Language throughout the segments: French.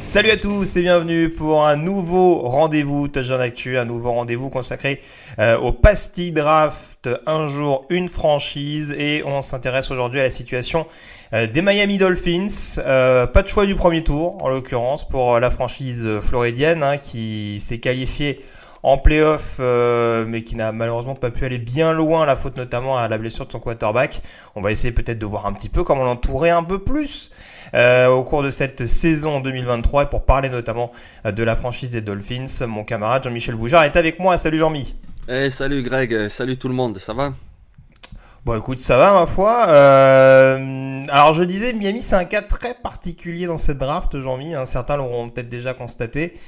Salut à tous et bienvenue pour un nouveau rendez-vous Touchdown Actu, un nouveau rendez-vous consacré euh, au Pastille Draft, un jour une franchise et on s'intéresse aujourd'hui à la situation euh, des Miami Dolphins. Euh, pas de choix du premier tour en l'occurrence pour la franchise floridienne hein, qui s'est qualifiée en playoff, euh, mais qui n'a malheureusement pas pu aller bien loin, la faute notamment à la blessure de son quarterback. On va essayer peut-être de voir un petit peu comment l'entourer un peu plus euh, au cours de cette saison 2023 et pour parler notamment euh, de la franchise des Dolphins, mon camarade Jean-Michel Boujard est avec moi. Salut Jean-Mi. Hey, salut Greg, salut tout le monde, ça va? Bon écoute, ça va ma foi. Euh, alors je disais, Miami c'est un cas très particulier dans cette draft, Jean-Mi. Hein, certains l'auront peut-être déjà constaté.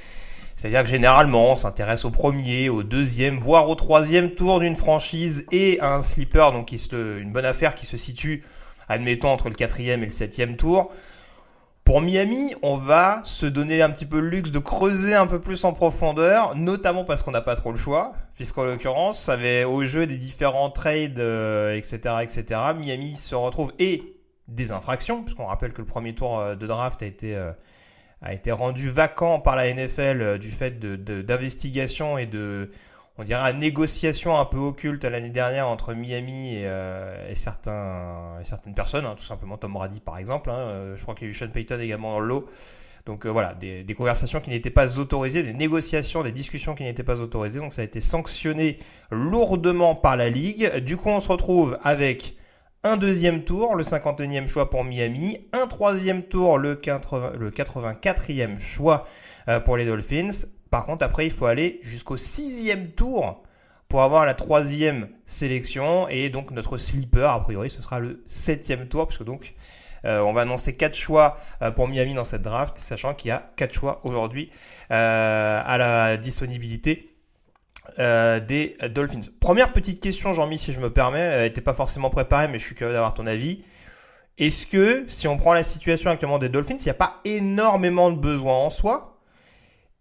C'est-à-dire que généralement, on s'intéresse au premier, au deuxième, voire au troisième tour d'une franchise et à un sleeper, donc une bonne affaire qui se situe, admettons, entre le quatrième et le septième tour. Pour Miami, on va se donner un petit peu le luxe de creuser un peu plus en profondeur, notamment parce qu'on n'a pas trop le choix, puisqu'en l'occurrence, ça avait au jeu des différents trades, etc., euh, etc. Miami se retrouve et des infractions, puisqu'on rappelle que le premier tour euh, de draft a été euh, a été rendu vacant par la NFL euh, du fait d'investigation de, et de, on dirait, négociation un peu occulte l'année dernière entre Miami et, euh, certains, certaines personnes, hein, tout simplement Tom Brady par exemple. Hein, euh, je crois qu'il y a eu Sean Payton également dans le lot. Donc voilà, des, conversations qui n'étaient pas autorisées, des négociations, des discussions qui n'étaient pas autorisées. Donc ça a été sanctionné lourdement par la ligue. Du coup, on se retrouve avec un deuxième tour, le 51e choix pour Miami, un troisième tour, le, 84e choix euh, pour les Dolphins. Par contre, après, il faut aller jusqu'au sixième tour pour avoir la troisième sélection. Et donc, notre sleeper, a priori, ce sera le septième tour, puisque donc, euh, on va annoncer quatre choix euh, pour Miami dans cette draft, sachant qu'il y a quatre choix aujourd'hui à la disponibilité euh, des Dolphins. Première petite question, Jean-Mi, si je me permets, elle n'était pas forcément préparée, mais je suis curieux d'avoir ton avis. Est-ce que, si on prend la situation actuellement des Dolphins, il n'y a pas énormément de besoins en soi?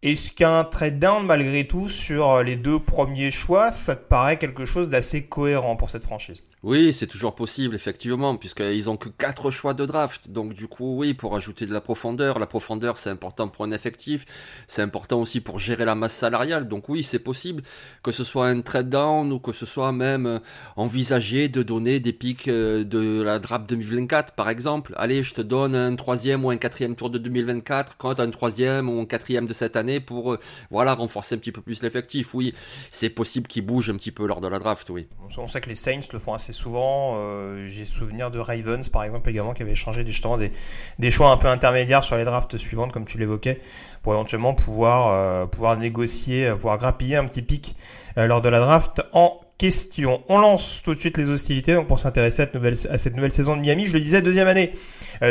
Est-ce qu'un trade down, malgré tout, sur les deux premiers choix, ça te paraît quelque chose d'assez cohérent pour cette franchise? Oui, c'est toujours possible, effectivement, puisqu'ils ont que quatre choix de draft. Donc, du coup, oui, pour ajouter de la profondeur. La profondeur, c'est important pour un effectif. C'est important aussi pour gérer la masse salariale. Donc, oui, c'est possible que ce soit un trade down ou que ce soit même envisagé de donner des pics euh, de la draft 2024, par exemple. Allez, je te donne un troisième ou un quatrième tour de 2024 quand un troisième ou un quatrième de cette année pour, euh, voilà, renforcer un petit peu plus l'effectif. Oui, c'est possible qu'ils bougent un petit peu lors de la draft, oui. On sait que les Saints le font assez souvent. Euh, j'ai souvenir de Ravens, par exemple, également, qui avait changé justement des, des choix un peu intermédiaires sur les drafts suivantes, comme tu l'évoquais, pour éventuellement pouvoir, euh, pouvoir négocier, euh, pouvoir grappiller un petit pic lors de la draft en question. On lance tout de suite les hostilités donc pour s'intéresser à, cette nouvelle, saison de Miami. Je le disais, deuxième année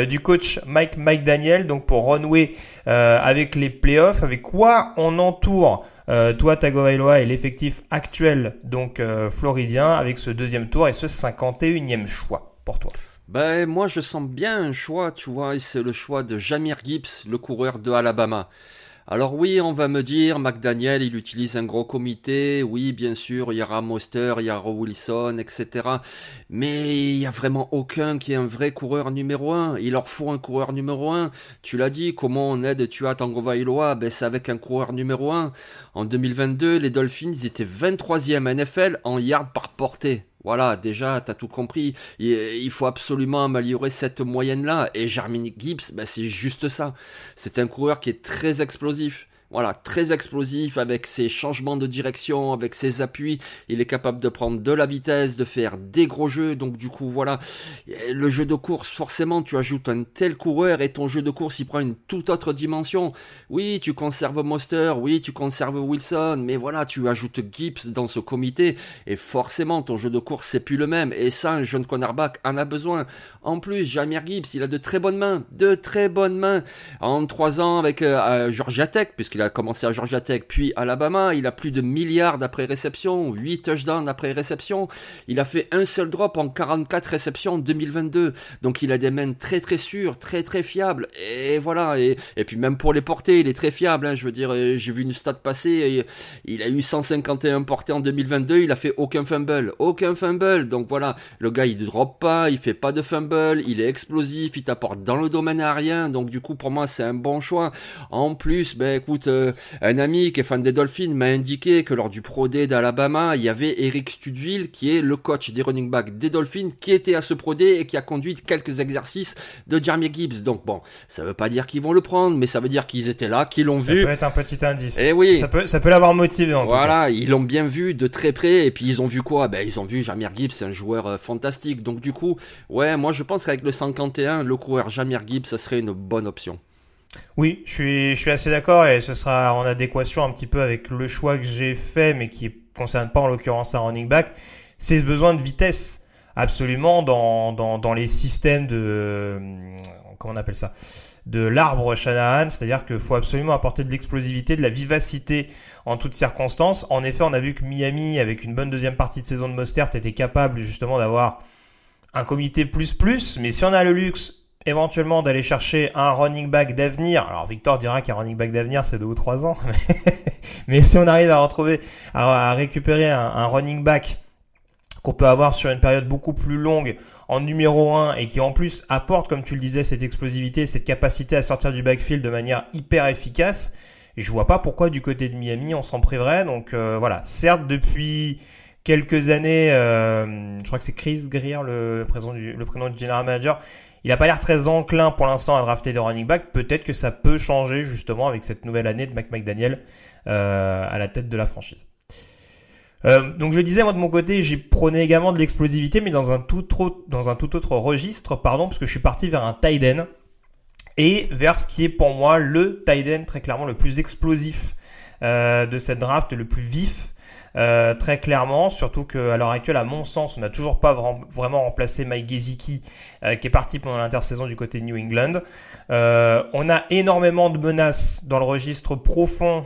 du coach Mike, Mike Daniel, donc pour renouer avec les playoffs, avec quoi on entoure euh, toi, Tagovailoa est l'effectif actuel, donc euh, floridien, avec ce deuxième tour et ce 51e choix pour toi? Ben, moi, je sens bien un choix, tu vois, c'est le choix de Jamir Gibbs, le coureur de Alabama. Alors oui, on va me dire, McDaniel, il utilise un gros comité, oui, bien sûr, il y aura Monster, il y aura Wilson, etc. Mais il n'y a vraiment aucun qui est un vrai coureur numéro un. Il leur faut un coureur numéro un. Tu l'as dit, comment on aide Tua Tagovailoa? Ben c'est avec un coureur numéro un. En 2022, les Dolphins étaient 23e NFL en yards par portée. Voilà, déjà, t'as tout compris. Il faut absolument améliorer cette moyenne-là. Et Jeremy Gibbs, ben, c'est juste ça. C'est un coureur qui est très explosif. Voilà, très explosif avec ses changements de direction, avec ses appuis. Il est capable de prendre de la vitesse, de faire des gros jeux. Donc du coup, voilà, le jeu de course, forcément, tu ajoutes un tel coureur et ton jeu de course, il prend une toute autre dimension. Oui, tu conserves Monster, oui, tu conserves Wilson, mais voilà, tu ajoutes Gibbs dans ce comité et forcément, ton jeu de course, c'est plus le même. Et ça, un jeune cornerback en a besoin. En plus, Jamir Gibbs, il a de très bonnes mains, de très bonnes mains. En trois ans avec euh, euh Georgia Tech, puisqu'il il a commencé à Georgia Tech, puis Alabama. Il a plus de milliards d'après réception, 8 touchdowns après réception. Il a fait un seul drop en 44 réceptions en 2022. Donc il a des mains très très sûres, très très fiables. Et voilà. Et, puis même pour les portées, il est très fiable. Hein. Je veux dire, euh, j'ai vu une stat passer. Et il a eu 151 portées en 2022. Il a fait aucun fumble. Aucun fumble. Donc voilà. Le gars, il ne drop pas. Il fait pas de fumble. Il est explosif. Il t'apporte dans le domaine aérien. Donc du coup, pour moi, c'est un bon choix. En plus, ben écoute, euh, un ami qui est fan des Dolphins m'a indiqué que lors du Pro Day d'Alabama, il y avait Eric Studville, qui est le coach des running backs des Dolphins, qui était à ce Pro Day et qui a conduit quelques exercices de Jeremy Gibbs. Donc bon, ça veut pas dire qu'ils vont le prendre, mais ça veut dire qu'ils étaient là, qu'ils l'ont vu. Ça peut être un petit indice. Et eh oui. Ça peut, ça peut l'avoir motivé en Voilà, ils l'ont bien vu de très près et puis ils ont vu quoi? Ben ils ont vu Jamir Gibbs, c'est un joueur euh, fantastique. Donc du coup, ouais, moi je pense qu'avec le 51, le coureur Jamir Gibbs, ça serait une bonne option. Oui, je suis, je suis assez d'accord et ce sera en adéquation un petit peu avec le choix que j'ai fait, mais qui ne concerne pas en l'occurrence un running back. C'est ce besoin de vitesse, absolument, dans, dans, dans les systèmes de. Euh, comment on appelle ça de l'arbre Shanahan, c'est-à-dire qu'il faut absolument apporter de l'explosivité, de la vivacité en toutes circonstances. En effet, on a vu que Miami, avec une bonne deuxième partie de saison de Mostert, était capable justement d'avoir un comité plus plus, mais si on a le luxe éventuellement d'aller chercher un running back d'avenir. Alors Victor dira qu'un running back d'avenir c'est deux ou trois ans, mais, si on arrive à retrouver, à, récupérer un, running back qu'on peut avoir sur une période beaucoup plus longue en numéro 1 et qui en plus apporte, comme tu le disais, cette explosivité, cette capacité à sortir du backfield de manière hyper efficace, je vois pas pourquoi du côté de Miami on s'en priverait. Donc euh, voilà, certes depuis quelques années, euh, je crois que c'est Chris Greer, le le prénom du general manager, il n'a pas l'air très enclin pour l'instant à drafter des running back. Peut-être que ça peut changer justement avec cette nouvelle année de McDaniel euh, à la tête de la franchise. Euh, donc je disais moi de mon côté, j'ai prôné également de l'explosivité, mais dans un tout autre, dans un tout autre registre, pardon, parce que je suis parti vers un tight end et vers ce qui est pour moi le tight end très clairement le plus explosif euh, de cette draft, le plus vif euh, très clairement, surtout qu'à l'heure actuelle, à mon sens, on n'a toujours pas vraiment remplacé Mike Gesicki, euh, qui est parti pendant l'intersaison du côté de New England. Euh, on a énormément de menaces dans le registre profond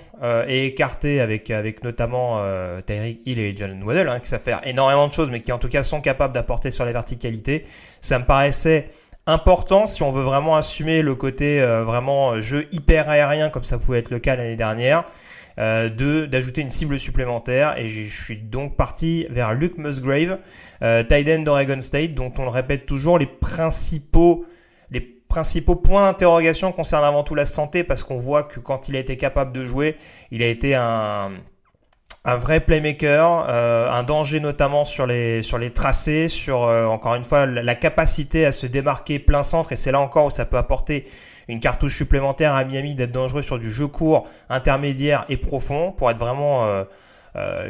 et écarté avec, avec notamment Tyreek Hill et Jalen Waddell, hein, qui savent faire énormément de choses, mais qui en tout cas sont capables d'apporter sur la verticalité. Ça me paraissait important si on veut vraiment assumer le côté vraiment jeu hyper aérien comme ça pouvait être le cas l'année dernière euh, d'ajouter une cible supplémentaire. Et je suis donc parti vers Luke Musgrave, euh, tight d'Oregon State, dont on le répète toujours les principaux les principaux points d'interrogation concernent avant tout la santé parce qu'on voit que quand il a été capable de jouer, il a été un un vrai playmaker, euh, un danger notamment sur les sur les tracés, sur euh, encore une fois la, capacité à se démarquer plein centre et c'est là encore où ça peut apporter une cartouche supplémentaire à Miami d'être dangereux sur du jeu court, intermédiaire et profond pour être vraiment euh,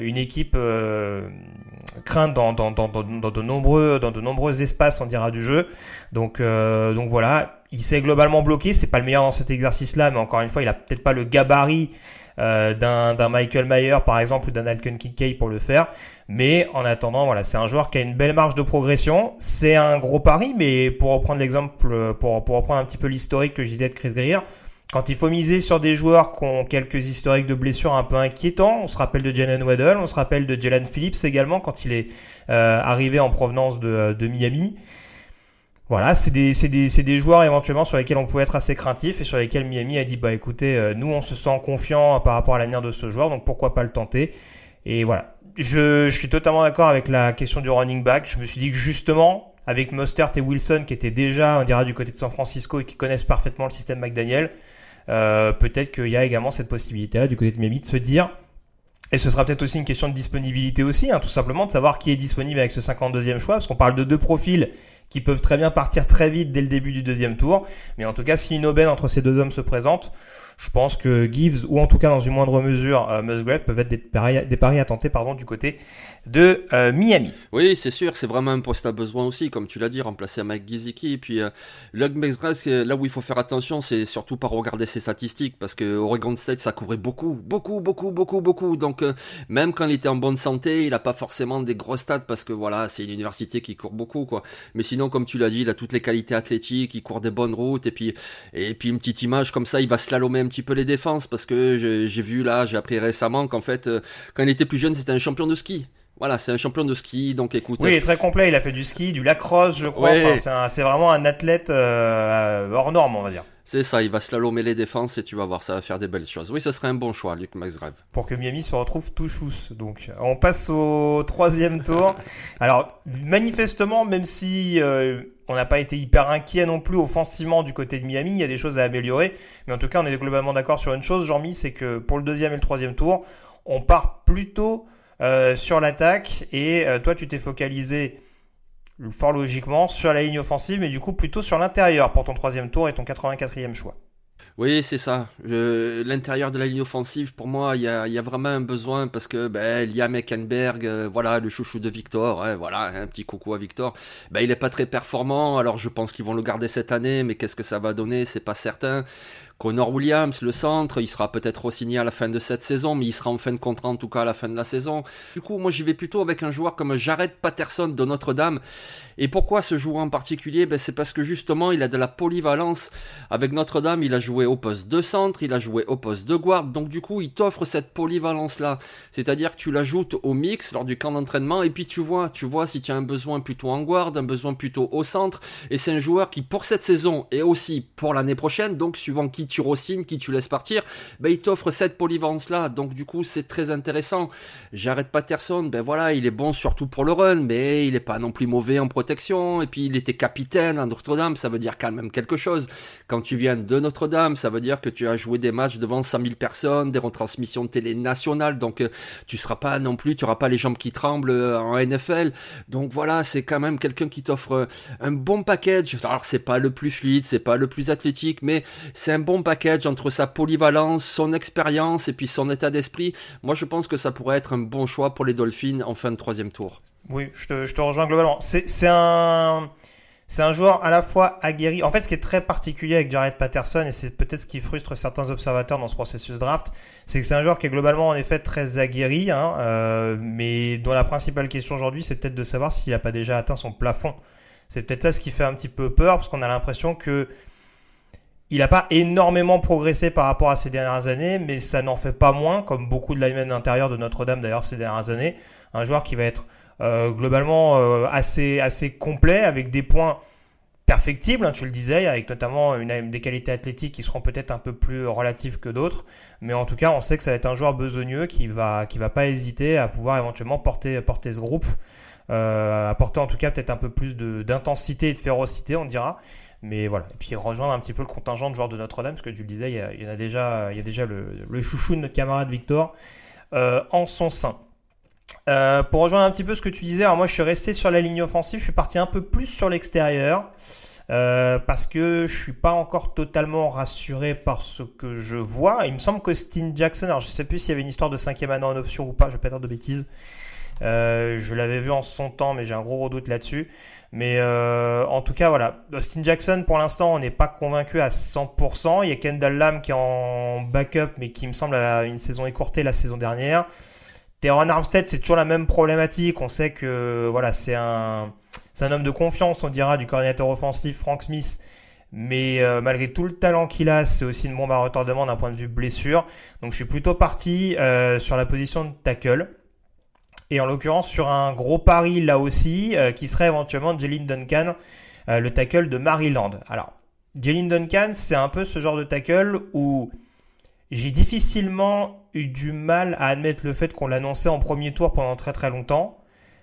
une équipe crainte dans, dans, dans, dans, de nombreux dans de nombreux espaces on dira du jeu. Donc donc voilà, il s'est globalement bloqué. C'est pas le meilleur dans cet exercice-là, mais encore une fois, il a peut-être pas le gabarit euh, d'un Michael Mayer par exemple ou d'un Alken Kikay pour le faire. Mais en attendant, voilà, c'est un joueur qui a une belle marge de progression. C'est un gros pari, mais pour reprendre l'exemple, pour, pour reprendre un petit peu l'historique que je disais de Chris Greer, quand il faut miser sur des joueurs qui ont quelques historiques de blessures un peu inquiétants, on se rappelle de Jalen Waddell, on se rappelle de Jalen Phillips également quand il est euh, arrivé en provenance de, de Miami voilà, c'est des, des, des, joueurs éventuellement sur lesquels on pouvait être assez craintif et sur lesquels Miami a dit bah écoutez, euh, nous on se sent confiant par rapport à l'avenir de ce joueur, donc pourquoi pas le tenter. Et voilà, je, je suis totalement d'accord avec la question du running back. Je me suis dit que justement, avec Mostert et Wilson qui étaient déjà, on dira, du côté de San Francisco et qui connaissent parfaitement le système McDaniel, euh, peut-être qu'il y a également cette possibilité-là du côté de Miami de se dire et ce sera peut-être aussi une question de disponibilité aussi, hein, tout simplement de savoir qui est disponible avec ce 52e choix, parce qu'on parle de deux profils qui peuvent très bien partir très vite dès le début du deuxième tour. Mais en tout cas, si une aubaine entre ces deux hommes se présente, je pense que Gibbs, ou en tout cas dans une moindre mesure euh, Musgrave, peuvent être des paris, des paris à tenter pardon, du côté de euh, Miami. Oui, c'est sûr, c'est vraiment un poste à besoin aussi, comme tu l'as dit, remplacer Mike Giziki. Et puis, euh, Musgrave, là où il faut faire attention, c'est surtout pas regarder ses statistiques, parce que Oregon State, ça courait beaucoup, beaucoup, beaucoup, beaucoup, beaucoup. Donc, euh, même quand il était en bonne santé, il a pas forcément des grosses stats, parce que voilà, c'est une université qui court beaucoup, quoi. Mais sinon, comme tu l'as dit, il a toutes les qualités athlétiques, il court des bonnes routes, et puis, et puis une petite image comme ça, il va slalomer un petit peu les défenses parce que j'ai vu là, j'ai appris récemment qu'en fait, euh, quand il était plus jeune, c'était un champion de ski. Voilà, c'est un champion de ski, donc écoute. Oui, il est très complet. Il a fait du ski, du lacrosse, je crois. c'est vraiment un athlète euh, hors norme, on va dire. C'est ça, il va slalomer les défenses et tu vas voir, ça va faire des belles choses. Oui, ce serait un bon choix, Luc Maxgrave. Pour que Miami se retrouve tout chousse. Donc, on passe au troisième tour. Alors, manifestement, même si euh, on n'a pas été hyper inquiet non plus offensivement du côté de Miami. Il y a des choses à améliorer. Mais en tout cas, on est globalement d'accord sur une chose, Jean-Mi, c'est que pour le deuxième et le troisième tour, on part plutôt euh, sur l'attaque. Et euh, toi, tu t'es focalisé fort logiquement sur la ligne offensive, mais du coup plutôt sur l'intérieur pour ton troisième tour et ton 84e choix. Oui, c'est ça. L'intérieur de la ligne offensive, pour moi, il y a, vraiment un besoin parce que ben, Liam Eckenberg, euh, voilà, le chouchou de Victor, hein, voilà, un petit coucou à Victor, ben, il est pas très performant. Alors je pense qu'ils vont le garder cette année, mais qu'est-ce que ça va donner, c'est pas certain. Connor Williams, le centre, il sera peut-être re-signé à la fin de cette saison, mais il sera en fin de contrat en tout cas à la fin de la saison. Du coup, moi j'y vais plutôt avec un joueur comme Jared Patterson de Notre-Dame. Et pourquoi ce joueur en particulier? Ben, C'est parce que justement il a de la polyvalence. Avec Notre-Dame, il a joué au poste de centre, il a joué au poste de guard, donc du coup il t'offre cette polyvalence-là. C'est-à-dire que tu l'ajoutes au mix lors du camp d'entraînement, et puis tu vois, tu vois si tu as un besoin plutôt en guard, un besoin plutôt au centre, et c'est un joueur qui pour cette saison et aussi pour l'année prochaine, donc suivant qui tu re qui tu laisses partir, ben, il t'offre cette polyvalence-là. Donc du coup, c'est très intéressant. J'arrête Patterson, ben voilà, il est bon surtout pour le run, mais il est pas non plus mauvais en protection. Et puis il était capitaine à Notre-Dame, ça veut dire quand même quelque chose. Quand tu viens de Notre-Dame, ça veut dire que tu as joué des matchs devant 100 000 personnes, des retransmissions de télé nationales, donc euh, tu seras pas non plus, tu auras pas les jambes qui tremblent euh, en NFL. Donc voilà, c'est quand même quelqu'un qui t'offre un bon package. Alors c'est pas le plus fluide, c'est pas le plus athlétique, mais c'est un bon package entre sa polyvalence, son expérience et puis son état d'esprit. Moi, je pense que ça pourrait être un bon choix pour les Dolphins en fin de troisième tour. Oui, je te, rejoins globalement. C'est un. C'est un joueur à la fois aguerri. En fait, ce qui est très particulier avec Jared Patterson, et c'est peut-être ce qui frustre certains observateurs dans ce processus draft, c'est que c'est un joueur qui est globalement en effet très aguerri, hein, euh, mais dont la principale question aujourd'hui, c'est peut-être de savoir s'il n'a pas déjà atteint son plafond. C'est peut-être ça ce qui fait un petit peu peur, parce qu'on a l'impression que il n'a pas énormément progressé par rapport à ces dernières années, mais ça n'en fait pas moins, comme beaucoup de linemen intérieurs de Notre-Dame d'ailleurs ces dernières années. Un joueur qui va être euh, globalement euh, assez, assez complet, avec des points perfectibles, hein, tu le disais, avec notamment des qualités athlétiques qui seront peut-être un peu plus relatives que d'autres. Mais en tout cas, on sait que ça va être un joueur besogneux qui va, qui va pas hésiter à pouvoir éventuellement porter, porter ce groupe, euh, apporter en tout cas peut-être un peu plus d'intensité et de férocité, on dira. Mais voilà. Et puis rejoindre un petit peu le contingent de joueurs de Notre-Dame, parce que tu le disais, il y, a, déjà, il y a déjà le, chouchou de notre camarade Victor euh, en son sein. Euh, pour rejoindre un petit peu ce que tu disais, alors moi je suis resté sur la ligne offensive, je suis parti un peu plus sur l'extérieur. Euh, parce que je suis pas encore totalement rassuré par ce que je vois. Il me semble que Steen Jackson, alors je sais plus s'il y avait une histoire de cinquième année en option ou pas, je vais pas dire de bêtises. Euh, je l'avais vu en son temps, mais j'ai un gros doute là-dessus. Mais euh, en tout cas, voilà. Austin Jackson, pour l'instant, on n'est pas convaincu à 100%. Il y a Kendall Lam qui est en backup, mais qui me semble a une saison écourtée la saison dernière. Teron Armstead, c'est toujours la même problématique. On sait que voilà, c'est un, c'est un homme de confiance, on dira, du coordinateur offensif Frank Smith. Mais euh, malgré tout le talent qu'il a, c'est aussi une bombe à retardement d'un point de vue blessure. Donc je suis plutôt parti euh, sur la position de tackle. Et en l'occurrence sur un gros pari là aussi, euh, qui serait éventuellement Jalen Duncan le tackle de Maryland. Alors, Jalen Duncan, c'est un peu ce genre de tackle où j'ai difficilement eu du mal à admettre le fait qu'on l'annonçait en premier tour pendant très très longtemps.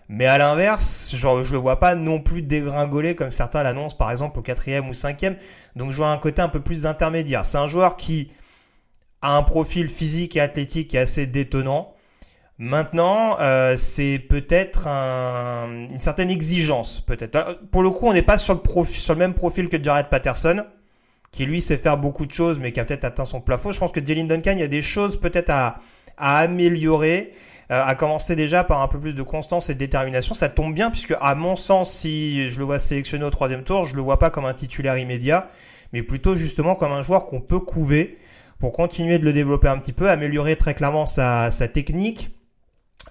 Mais à l'inverse, genre, je le vois pas non plus dégringoler comme certains l'annoncent par exemple au quatrième ou cinquième. Donc je vois un côté un peu plus d'intermédiaire. C'est un joueur qui a un profil physique et athlétique qui est assez détonnant. Maintenant, euh, c'est peut-être une certaine exigence, peut-être. Pour le coup, on n'est pas sur le, sur le même profil que Jared Patterson, qui lui sait faire beaucoup de choses, mais qui a peut-être atteint son plafond. Je pense que Jalen Duncan, il y a des choses peut-être à, à améliorer. Euh, à commencer déjà par un peu plus de constance et de détermination. Ça tombe bien puisque, à mon sens, si je le vois sélectionné au troisième tour, je le vois pas comme un titulaire immédiat, mais plutôt justement comme un joueur qu'on peut couver pour continuer de le développer un petit peu, améliorer très clairement sa, sa technique,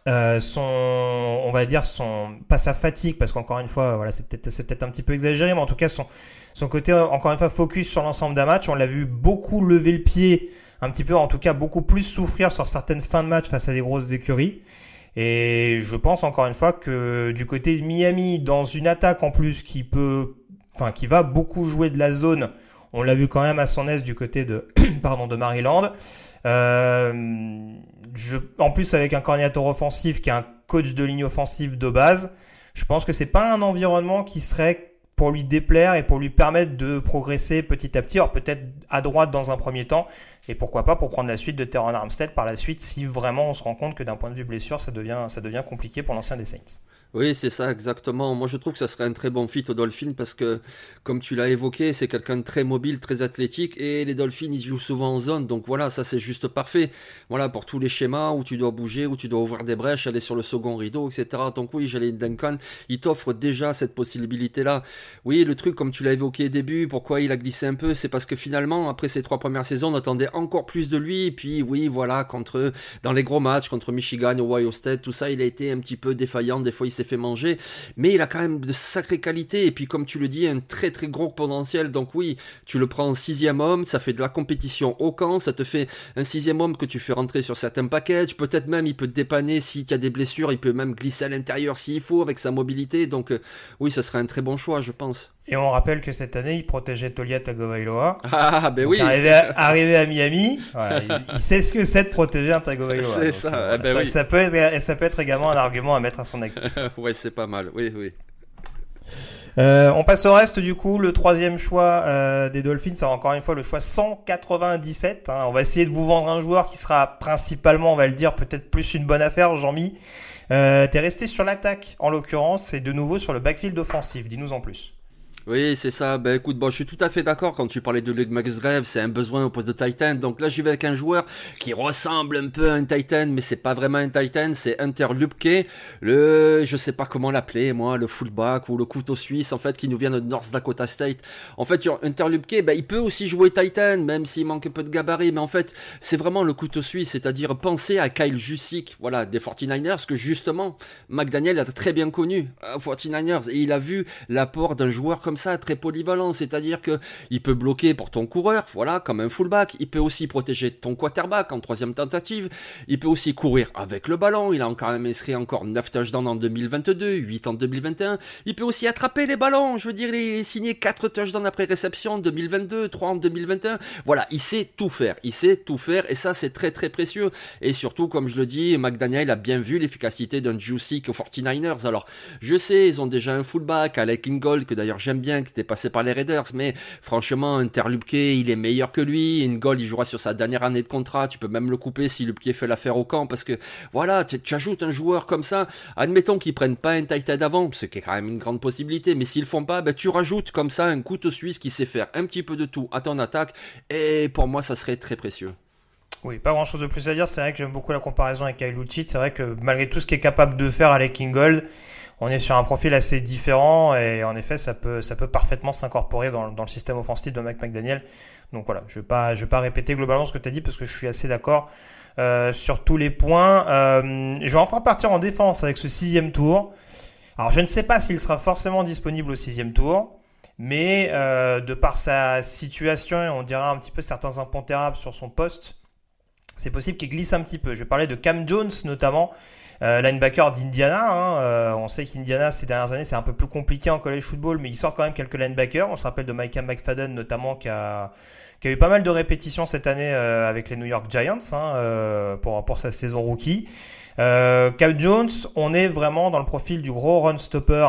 euh, son, on va dire son, pas sa fatigue, parce qu'encore une fois, voilà, c'est peut-être, c'est peut-être un petit peu exagéré, mais en tout cas son, son côté, encore une fois, focus sur l'ensemble d'un match. On l'a vu beaucoup lever le pied un petit peu, en tout cas, beaucoup plus souffrir sur certaines fins de match face à des grosses écuries. Et je pense encore une fois que du côté de Miami, dans une attaque en plus qui peut, enfin, qui va beaucoup jouer de la zone, on l'a vu quand même à son aise du côté de, pardon, de Maryland. Euh, je, en plus avec un coordinateur offensif qui est un coach de ligne offensive de base, je pense que c'est pas un environnement qui serait pour lui déplaire et pour lui permettre de progresser petit à petit. Alors peut-être à droite dans un premier temps, et pourquoi pas pour prendre la suite de Terran Armstead par la suite si vraiment on se rend compte que d'un point de vue blessure, ça devient, ça devient compliqué pour l'ancien des Saints. Oui, c'est ça, exactement. Moi, je trouve que ça serait un très bon fit aux Dolphins parce que, comme tu l'as évoqué, c'est quelqu'un de très mobile, très athlétique et les Dolphins, ils jouent souvent en zone. Donc voilà, ça c'est juste parfait. Voilà, pour tous les schémas où tu dois bouger, où tu dois ouvrir des brèches, aller sur le second rideau, etc. Donc oui, j'allais Duncan, il t'offre déjà cette possibilité-là. Oui, le truc, comme tu l'as évoqué au début, pourquoi il a glissé un peu, c'est parce que finalement, après ces trois premières saisons, on attendait encore plus de lui. Puis oui, voilà, contre, dans les gros matchs, contre Michigan, Ohio State, tout ça, il a été un petit peu défaillant. Des fois, il s'est fait manger, mais il a quand même de sacrées qualités, et puis comme tu le dis, un très très gros potentiel, donc oui, tu le prends en sixième homme, ça fait de la compétition au camp, ça te fait un sixième homme que tu fais rentrer sur certains packages, peut-être même il peut te dépanner si tu as des blessures, il peut même glisser à l'intérieur s'il faut, avec sa mobilité, donc euh, oui, ça serait un très bon choix, je pense. Et on rappelle que cette année, il protégeait Tolia Tagovailoa. Ah, ben oui. Arrivé à, Miami, il, sait ce que c'est de protéger un Tagovailoa. C'est ça. Euh, eh ben oui. ça, peut être, ça peut être également un argument à mettre à son actif. ouais, c'est pas mal. Oui, oui. Euh, on passe au reste du coup. Le troisième choix euh, des Dolphins, c'est encore une fois le choix 197. Hein. On va essayer de vous vendre un joueur qui sera principalement, on va le dire, peut-être plus une bonne affaire, Jean-Mi. Euh, T'es resté sur l'attaque en l'occurrence et de nouveau sur le backfield offensif. Dis-nous en plus. Oui, c'est ça. Ben écoute, bon, je suis tout à fait d'accord quand tu parlais de Luke Grave, c'est un besoin au poste de Titan. Donc là, j'y vais avec un joueur qui ressemble un peu à un Titan, mais c'est pas vraiment un Titan, c'est Hunter Lupke, le, je sais pas comment l'appeler, moi, le fullback ou le couteau suisse, en fait, qui nous vient de North Dakota State. En fait, Hunter Lupke, ben, il peut aussi jouer Titan, même s'il manque un peu de gabarit, mais en fait, c'est vraiment le couteau suisse, c'est-à-dire penser à Kyle Jusic, voilà, des 49ers, que justement, McDaniel a très bien connu, euh, 49ers, et il a vu l'apport d'un joueur comme ça, très polyvalent, c'est-à-dire que il peut bloquer pour ton coureur, voilà, comme un fullback, il peut aussi protéger ton quarterback en troisième tentative, il peut aussi courir avec le ballon, il a quand même inscrit encore 9 touchdowns en 2022, 8 en 2021, il peut aussi attraper les ballons, je veux dire, il est signé 4 touchdowns après réception en 2022, 3 en 2021, voilà, il sait tout faire, il sait tout faire, et ça c'est très très précieux, et surtout, comme je le dis, McDaniel a bien vu l'efficacité d'un Juicy aux 49ers, alors, je sais, ils ont déjà un fullback, Alec Ingold, que d'ailleurs j'aime bien, qui était passé par les Raiders, mais franchement, Interlupke, il est meilleur que lui. Goal, il jouera sur sa dernière année de contrat. Tu peux même le couper si Lupke fait l'affaire au camp, parce que voilà, tu, ajoutes un joueur comme ça. Admettons qu'ils prennent pas un tight end avant, ce qui est quand même une grande possibilité, mais s'ils font pas, ben, tu rajoutes comme ça un couteau suisse qui sait faire un petit peu de tout à ton attaque, et pour moi, ça serait très précieux. Oui, pas grand chose de plus à dire. C'est vrai que j'aime beaucoup la comparaison avec Kyle C'est vrai que malgré tout ce qu'il est capable de faire avec Kingold, on est sur un profil assez différent et en effet, ça peut, parfaitement s'incorporer dans, le système offensif de Mike McDaniel. Donc voilà, je je vais pas répéter globalement ce que tu as dit parce que je suis assez d'accord euh, sur tous les points. Euh, je vais enfin partir en défense avec ce sixième tour. Alors je ne sais pas s'il sera forcément disponible au sixième tour, mais euh, de par sa situation et on dira un petit peu certains impondérables sur son poste, c'est possible qu'il glisse un petit peu. Je parler de Cam Jones notamment, linebacker d'Indiana. Hein, euh, on sait qu'Indiana ces dernières années c'est un peu plus compliqué en college football, mais il sort quand même quelques linebackers. On se rappelle de Micah McFadden notamment qui a, eu pas mal de répétitions cette année euh, avec les New York Giants hein, pour, sa saison rookie. Cam Jones, on est vraiment dans le profil du gros run stopper.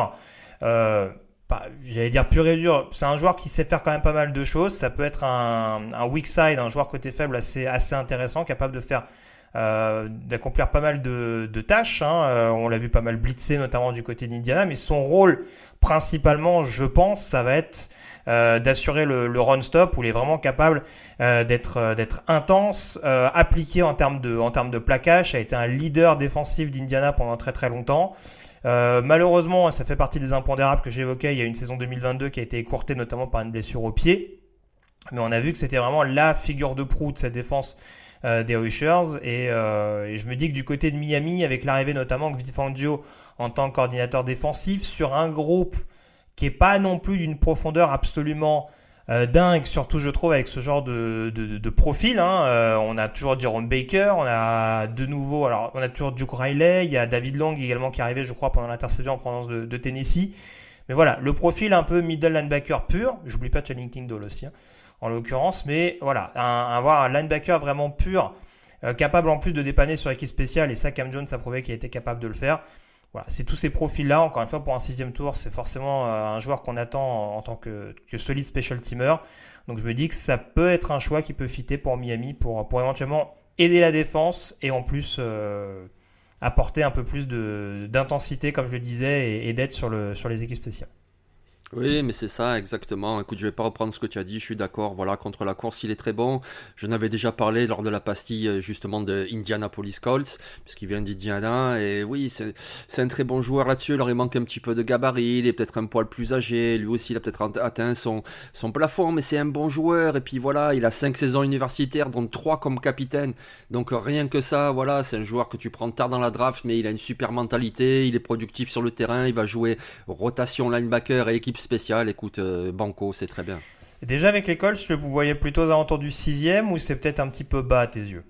J'allais dire pur et dur. C'est un joueur qui sait faire quand même pas mal de choses. Ça peut être un, weak side, un joueur côté faible assez intéressant, capable de faire euh, d'accomplir pas mal de, tâches. Hein. Euh, on l'a vu pas mal blitzer, notamment du côté d'Indiana, mais son rôle principalement, je pense, ça va être euh, d'assurer le, run stop où il est vraiment capable d'être intense, appliqué en termes de en termes de plaquage. a été un leader défensif d'Indiana pendant très très longtemps. malheureusement, ça fait partie des impondérables que j'évoquais. Il y a une saison 2022 qui a été écourtée notamment par une blessure au pied. Mais on a vu que c'était vraiment la figure de proue de cette défense des Oilers. Euh, et, je me dis que du côté de Miami, avec l'arrivée notamment de Fangio en tant que coordinateur défensif, sur un groupe qui est pas non plus d'une profondeur absolument euh, dingue, surtout je trouve avec ce genre de, de, profil. Hein. on a toujours Jerome Baker, on a de nouveau, alors on a toujours Duke Riley, il y a David Long également qui est arrivé, je crois, pendant l'intersaison en provenance de, Tennessee. Mais voilà, le profil un peu middle linebacker pur. J'oublie pas Channing Tindall aussi. Hein en l'occurrence. Mais voilà, avoir un, linebacker vraiment pur, euh, capable en plus de dépanner sur l'équipe spéciale, et ça, Cam Jones a prouvé qu'il était capable de le faire. Voilà, c'est tous ces profils-là. Encore une fois, pour un sixième tour, c'est forcément euh, un joueur qu'on attend en, tant que, solide special teamer. Donc je me dis que ça peut être un choix qui peut fitter pour Miami pour, pour éventuellement aider la défense et en plus euh, apporter un peu plus d'intensité, comme je le disais, et, et d'aide sur, le, sur les équipes spéciales. Oui, mais c'est ça, exactement. Écoute, je vais pas reprendre ce que tu as dit, je suis d'accord. Voilà, contre la course, il est très bon. Je n'avais déjà parlé lors de la pastille, euh, justement, de Indianapolis Colts, puisqu'il vient d'Indiana. Et oui, c'est un très bon joueur là-dessus. Alors, il manque un petit peu de gabarit, il est peut-être un poil plus âgé. Lui aussi, il a peut-être atteint son, son plafond, mais c'est un bon joueur. Et puis voilà, il a cinq saisons universitaires, dont trois comme capitaine. Donc, rien que ça, voilà, c'est un joueur que tu prends tard dans la draft, mais il a une super mentalité, il est productif sur le terrain, il va jouer rotation linebacker et équipe spécial, écoute, euh, Banco, c'est très bien. déjà avec l'école, je vous voyais plutôt aux alentours du sixième ou c'est peut-être un petit peu bas à tes yeux?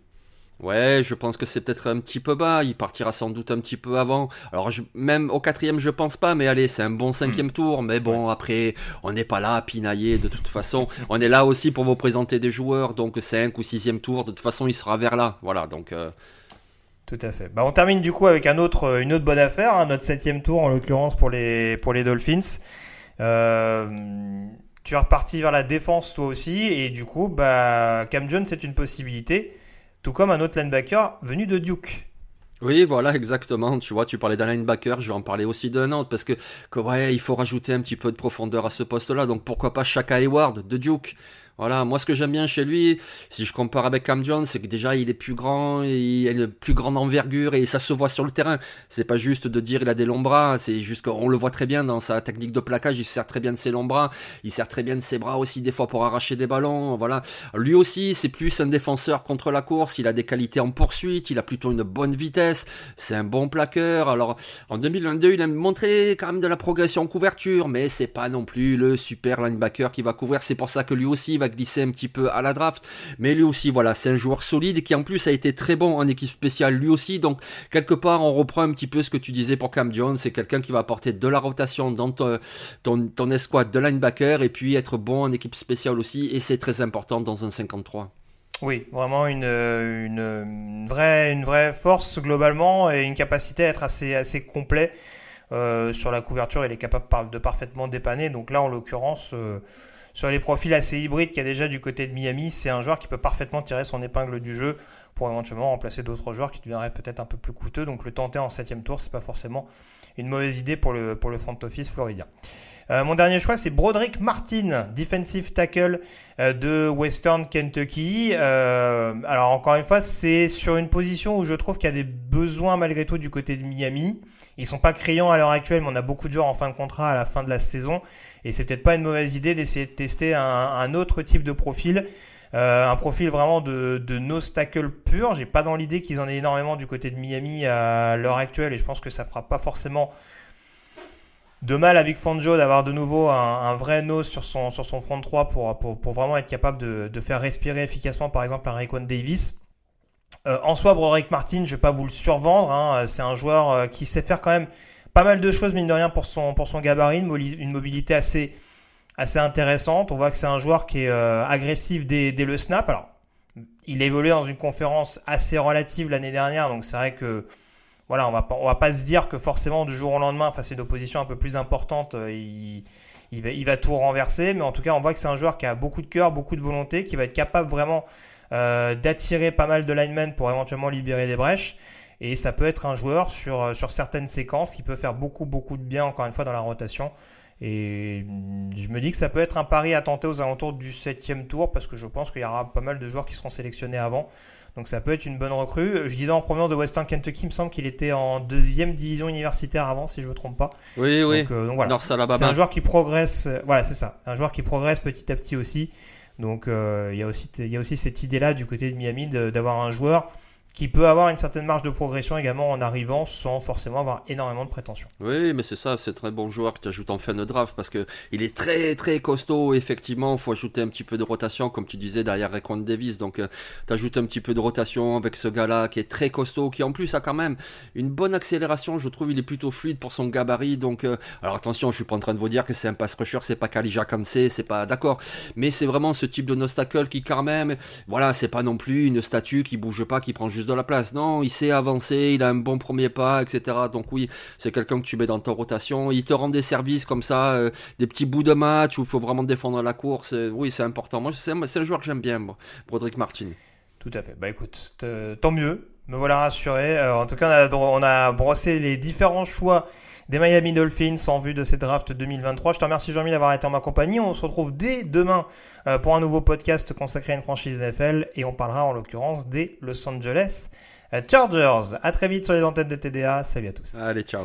Ouais, je pense que c'est peut-être un petit peu bas. Il partira sans doute un petit peu avant. Alors même au quatrième, je pense pas, mais allez, c'est un bon cinquième hmm. tour. Mais bon, après, on n'est pas là à pinailler de toute façon. on est là aussi pour vous présenter des joueurs, donc cinq ou sixième tour. De toute façon, il sera vers là. Voilà, donc. Euh, tout à fait. Bah, on termine du coup avec un autre, une autre bonne affaire, hein, notre septième tour en l'occurrence pour les, pour les Dolphins. Euh, tu es reparti vers la défense toi aussi, et du coup, bah, Cam Jones, c'est une possibilité, tout comme un autre linebacker venu de Duke. Oui, voilà, exactement. Tu vois, tu parlais d'un linebacker, je vais en parler aussi d'un autre, parce que, ouais, il faut rajouter un petit peu de profondeur à ce poste-là, donc pourquoi pas Shaka Hayward de Duke voilà, moi ce que j'aime bien chez lui, si je compare avec Cam Jones, c'est que déjà il est plus grand, il a une plus grande envergure et ça se voit sur le terrain. C'est pas juste de dire il a des longs bras, c'est juste qu'on le voit très bien dans sa technique de plaquage, il sert très bien de ses longs bras, il sert très bien de ses bras aussi des fois pour arracher des ballons, voilà. Lui aussi, c'est plus un défenseur contre la course, il a des qualités en poursuite, il a plutôt une bonne vitesse, c'est un bon plaqueur. Alors en 2022, il a montré quand même de la progression en couverture, mais c'est pas non plus le super linebacker qui va couvrir, c'est pour ça que lui aussi va glisser un petit peu à la draft. Mais lui aussi, voilà, c'est un joueur solide qui en plus a été très bon en équipe spéciale lui aussi. Donc, quelque part, on reprend un petit peu ce que tu disais pour Cam Jones. C'est quelqu'un qui va apporter de la rotation dans ton, ton, escouade de linebacker et puis être bon en équipe spéciale aussi. Et c'est très important dans un 53. Oui, vraiment une, une, vraie, une vraie force globalement et une capacité à être assez, assez complet. Euh, sur la couverture, il est capable de parfaitement dépanner. Donc là, en l'occurrence, euh, sur les profils assez hybrides qu'il y a déjà du côté de Miami, c'est un joueur qui peut parfaitement tirer son épingle du jeu pour éventuellement remplacer d'autres joueurs qui deviendraient peut-être un peu plus coûteux. Donc le tenter en septième tour, c'est pas forcément une mauvaise idée pour le, pour le front office floridien. Euh, mon dernier choix, c'est Broderick Martin, defensive tackle euh, de Western Kentucky. Euh, alors encore une fois, c'est sur une position où je trouve qu'il y a des besoins malgré tout du côté de Miami. Ils sont pas criants à l'heure actuelle, mais on a beaucoup de joueurs en fin de contrat à la fin de la saison. Et c'est peut-être pas une mauvaise idée d'essayer de tester un, autre type de profil. Euh, un profil vraiment de, de no stackle pur. J'ai pas dans l'idée qu'ils en aient énormément du côté de Miami à l'heure actuelle et je pense que ça fera pas forcément de mal avec Fangio d'avoir de nouveau un, vrai nose sur son, sur son front 3 pour, pour, vraiment être capable de, faire respirer efficacement par exemple un Rayquan Davis. en soi, Broderick Martin, je vais pas vous le survendre. Hein, c'est un joueur qui sait faire quand même pas mal de choses, mine de rien, pour son, gabarit, une mobilité assez, intéressante. On voit que c'est un joueur qui est agressif dès, le snap. Alors, il a évolué dans une conférence assez relative l'année dernière, donc c'est vrai que voilà, on va pas, va pas se dire que forcément du jour au lendemain, face à une opposition un peu plus importante, euh, il, il, va, il va tout renverser. Mais en tout cas, on voit que c'est un joueur qui a beaucoup de cœur, beaucoup de volonté, qui va être capable vraiment euh, d'attirer pas mal de linemen pour éventuellement libérer des brèches. Et ça peut être un joueur sur, euh, sur certaines séquences qui peut faire beaucoup, beaucoup de bien, encore une fois, dans la rotation. Et je me dis que ça peut être un pari à tenter aux alentours du septième tour parce que je pense qu'il y aura pas mal de joueurs qui seront sélectionnés avant. Donc ça peut être une bonne recrue. Je disais en provenance de Western Kentucky, il me semble qu'il était en deuxième division universitaire avant, si je ne me trompe pas. Oui, oui. Euh, donc, voilà. C'est un joueur qui progresse. Euh, voilà, c'est ça. Un joueur qui progresse petit à petit aussi. Donc euh, il y a aussi il y a aussi cette idée là du côté de Miami d'avoir un joueur qui peut avoir une certaine marge de progression également en arrivant sans forcément avoir énormément de prétention. Oui, mais c'est ça, c'est très bon joueur que tu ajoutes en fin de draft parce que il est très très costaud. Effectivement, faut ajouter un petit peu de rotation, comme tu disais derrière Raekwon Davis. Donc, euh, tu ajoutes un petit peu de rotation avec ce gars-là qui est très costaud, qui en plus a quand même une bonne accélération. Je trouve il est plutôt fluide pour son gabarit. Donc, euh, alors attention, je suis pas en train de vous dire que c'est un pass rusher, c'est pas Kalija Kansé, c'est pas d'accord, mais c'est vraiment ce type de nostacle qui quand même, voilà, c'est pas non plus une statue qui bouge pas, qui prend juste de la place. Non, il sait avancer, il a un bon premier pas, etc. Donc oui, c'est quelqu'un que tu mets dans ta rotation. Il te rend des services comme ça, euh, des petits bouts de match où il faut vraiment défendre la course. Euh, oui, c'est important. Moi, c'est un, joueur que j'aime bien, Broderick Martin. Tout à fait. Bah écoute, tant mieux. Me voilà rassuré. Euh, en tout cas, on a, brossé les différents choix des Miami Dolphins en vue de cette draft 2023. Je te remercie Jean-Mi d'avoir été en ma compagnie. On se retrouve dès demain euh, pour un nouveau podcast consacré à une franchise NFL et on parlera en l'occurrence des Los Angeles euh, Chargers. À très vite sur les antennes de TDA. Salut à tous. Allez, ciao.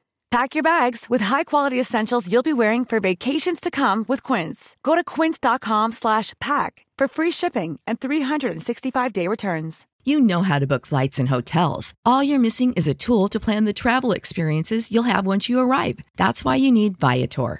Pack your bags with high-quality essentials you'll be wearing for vacations to come with Quince. Go to quince.com/pack for free shipping and 365-day returns. You know how to book flights and hotels. All you're missing is a tool to plan the travel experiences you'll have once you arrive. That's why you need Viator.